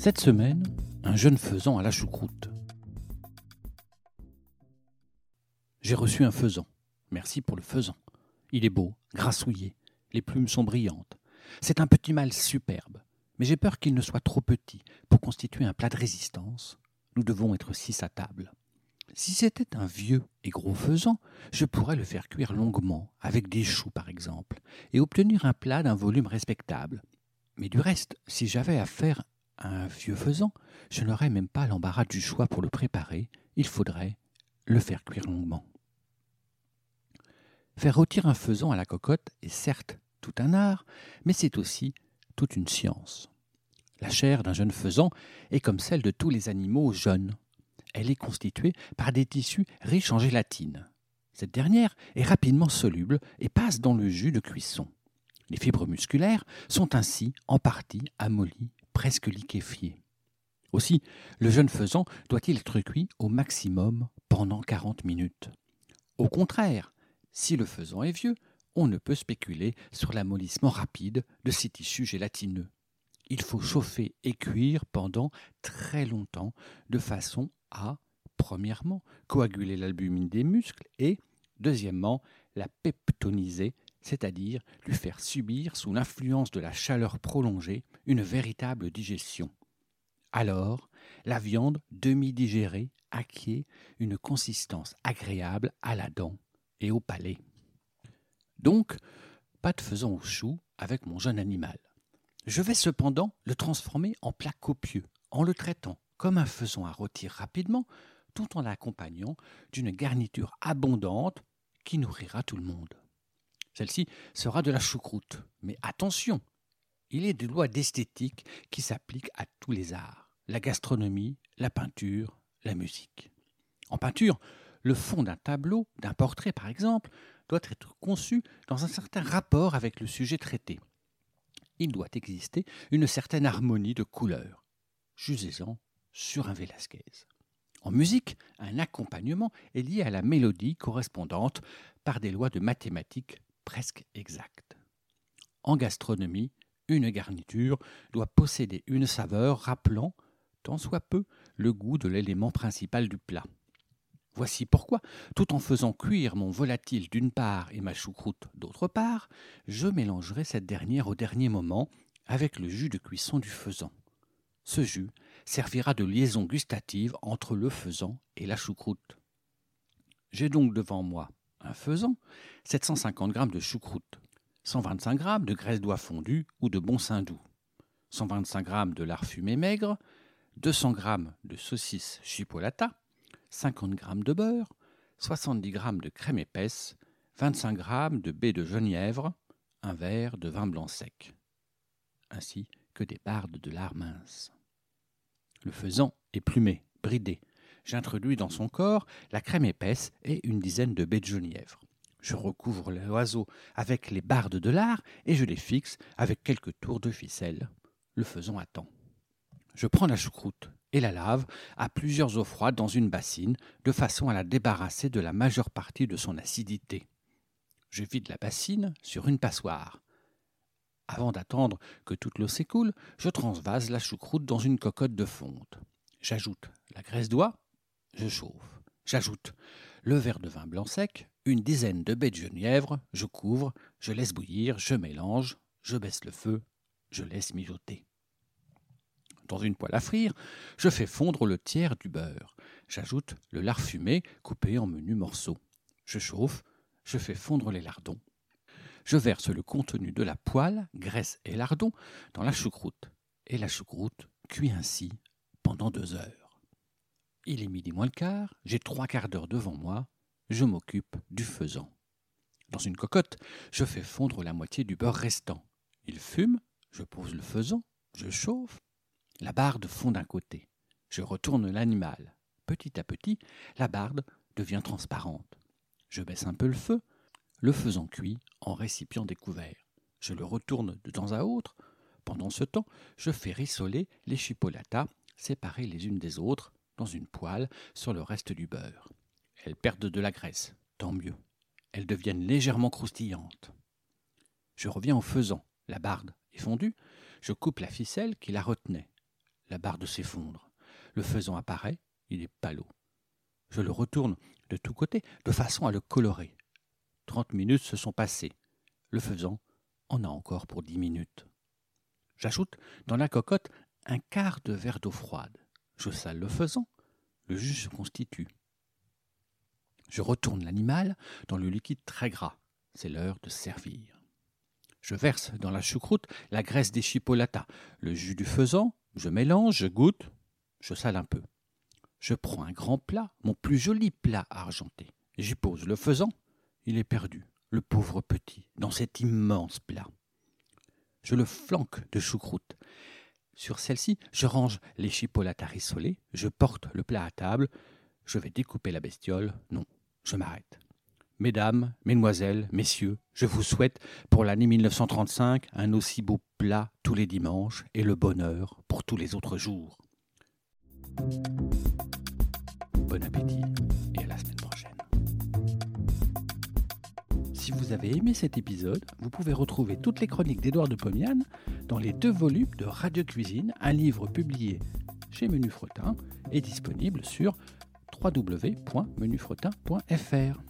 Cette semaine, un jeune faisan à la choucroute. J'ai reçu un faisan. Merci pour le faisan. Il est beau, grassouillé, les plumes sont brillantes. C'est un petit mâle superbe, mais j'ai peur qu'il ne soit trop petit pour constituer un plat de résistance. Nous devons être six à table. Si c'était un vieux et gros faisan, je pourrais le faire cuire longuement, avec des choux par exemple, et obtenir un plat d'un volume respectable. Mais du reste, si j'avais à faire un vieux faisan, je n'aurais même pas l'embarras du choix pour le préparer, il faudrait le faire cuire longuement. Faire rôtir un faisan à la cocotte est certes tout un art, mais c'est aussi toute une science. La chair d'un jeune faisan est comme celle de tous les animaux jeunes. Elle est constituée par des tissus riches en gélatine. Cette dernière est rapidement soluble et passe dans le jus de cuisson. Les fibres musculaires sont ainsi en partie amollies, presque liquéfiées. Aussi, le jeune faisan doit-il être cuit au maximum pendant 40 minutes. Au contraire, si le faisan est vieux, on ne peut spéculer sur l'amollissement rapide de ces tissus gélatineux. Il faut chauffer et cuire pendant très longtemps de façon à, premièrement, coaguler l'albumine des muscles et, deuxièmement, la peptoniser, c'est-à-dire lui faire subir, sous l'influence de la chaleur prolongée, une véritable digestion. Alors, la viande demi-digérée acquiert une consistance agréable à la dent et au palais. Donc, pas de faisant au chou avec mon jeune animal. Je vais cependant le transformer en plat copieux, en le traitant comme un faisan à rôtir rapidement, tout en l'accompagnant d'une garniture abondante qui nourrira tout le monde. Celle-ci sera de la choucroute, mais attention, il est des lois d'esthétique qui s'appliquent à tous les arts, la gastronomie, la peinture, la musique. En peinture, le fond d'un tableau, d'un portrait par exemple, doit être conçu dans un certain rapport avec le sujet traité. Il doit exister une certaine harmonie de couleurs. Jugez-en sur un Velasquez. En musique, un accompagnement est lié à la mélodie correspondante par des lois de mathématiques presque exactes. En gastronomie, une garniture doit posséder une saveur rappelant, tant soit peu, le goût de l'élément principal du plat. Voici pourquoi, tout en faisant cuire mon volatile d'une part et ma choucroute d'autre part, je mélangerai cette dernière au dernier moment avec le jus de cuisson du faisan. Ce jus servira de liaison gustative entre le faisan et la choucroute. J'ai donc devant moi un faisan, 750 g de choucroute, 125 g de graisse d'oie fondue ou de bon saindoux, 125 g de lard fumé maigre, 200 g de saucisse chipolata, 50 g de beurre, 70 g de crème épaisse, 25 g de baie de genièvre, un verre de vin blanc sec, ainsi que des bardes de lard mince. Le faisan est plumé, bridé. J'introduis dans son corps la crème épaisse et une dizaine de baies de genièvre. Je recouvre l'oiseau avec les bardes de lard et je les fixe avec quelques tours de ficelle. Le faisan attend. Je prends la choucroute et la lave à plusieurs eaux froides dans une bassine, de façon à la débarrasser de la majeure partie de son acidité. Je vide la bassine sur une passoire. Avant d'attendre que toute l'eau s'écoule, je transvase la choucroute dans une cocotte de fonte. J'ajoute la graisse d'oie, je chauffe. J'ajoute le verre de vin blanc sec, une dizaine de baies de genièvre, je couvre, je laisse bouillir, je mélange, je baisse le feu, je laisse mijoter. Dans une poêle à frire, je fais fondre le tiers du beurre. J'ajoute le lard fumé coupé en menus morceaux. Je chauffe, je fais fondre les lardons. Je verse le contenu de la poêle, graisse et lardons, dans la choucroute. Et la choucroute cuit ainsi pendant deux heures. Il est midi moins le quart, j'ai trois quarts d'heure devant moi, je m'occupe du faisan. Dans une cocotte, je fais fondre la moitié du beurre restant. Il fume, je pose le faisan, Je chauffe, la barde fond d'un côté. Je retourne l'animal. Petit à petit, la barde devient transparente. Je baisse un peu le feu, le faisant cuit en récipient découvert. Je le retourne de temps à autre. Pendant ce temps, je fais rissoler les chipolatas, séparées les unes des autres, dans une poêle sur le reste du beurre. Elles perdent de la graisse, tant mieux. Elles deviennent légèrement croustillantes. Je reviens au faisan. La barde est fondue. Je coupe la ficelle qui la retenait. La barde s'effondre. Le faisan apparaît. Il est pâlot. Je le retourne de tous côtés de façon à le colorer. Trente minutes se sont passées. Le faisan en a encore pour dix minutes. J'ajoute dans la cocotte un quart de verre d'eau froide. Je sale le faisan. Le jus se constitue. Je retourne l'animal dans le liquide très gras. C'est l'heure de servir. Je verse dans la choucroute la graisse des chipolatas, le jus du faisan, je mélange, je goûte, je sale un peu. Je prends un grand plat, mon plus joli plat argenté. J'y pose le faisan. Il est perdu, le pauvre petit, dans cet immense plat. Je le flanque de choucroute. Sur celle-ci, je range les chipolatas rissolés, je porte le plat à table. Je vais découper la bestiole. Non, je m'arrête. Mesdames, Mesdemoiselles, Messieurs, je vous souhaite pour l'année 1935 un aussi beau plat tous les dimanches et le bonheur pour tous les autres jours. Bon appétit vous avez aimé cet épisode, vous pouvez retrouver toutes les chroniques d'Édouard de Pomian dans les deux volumes de Radio Cuisine, un livre publié chez Menu Fretin et disponible sur www.menufretin.fr.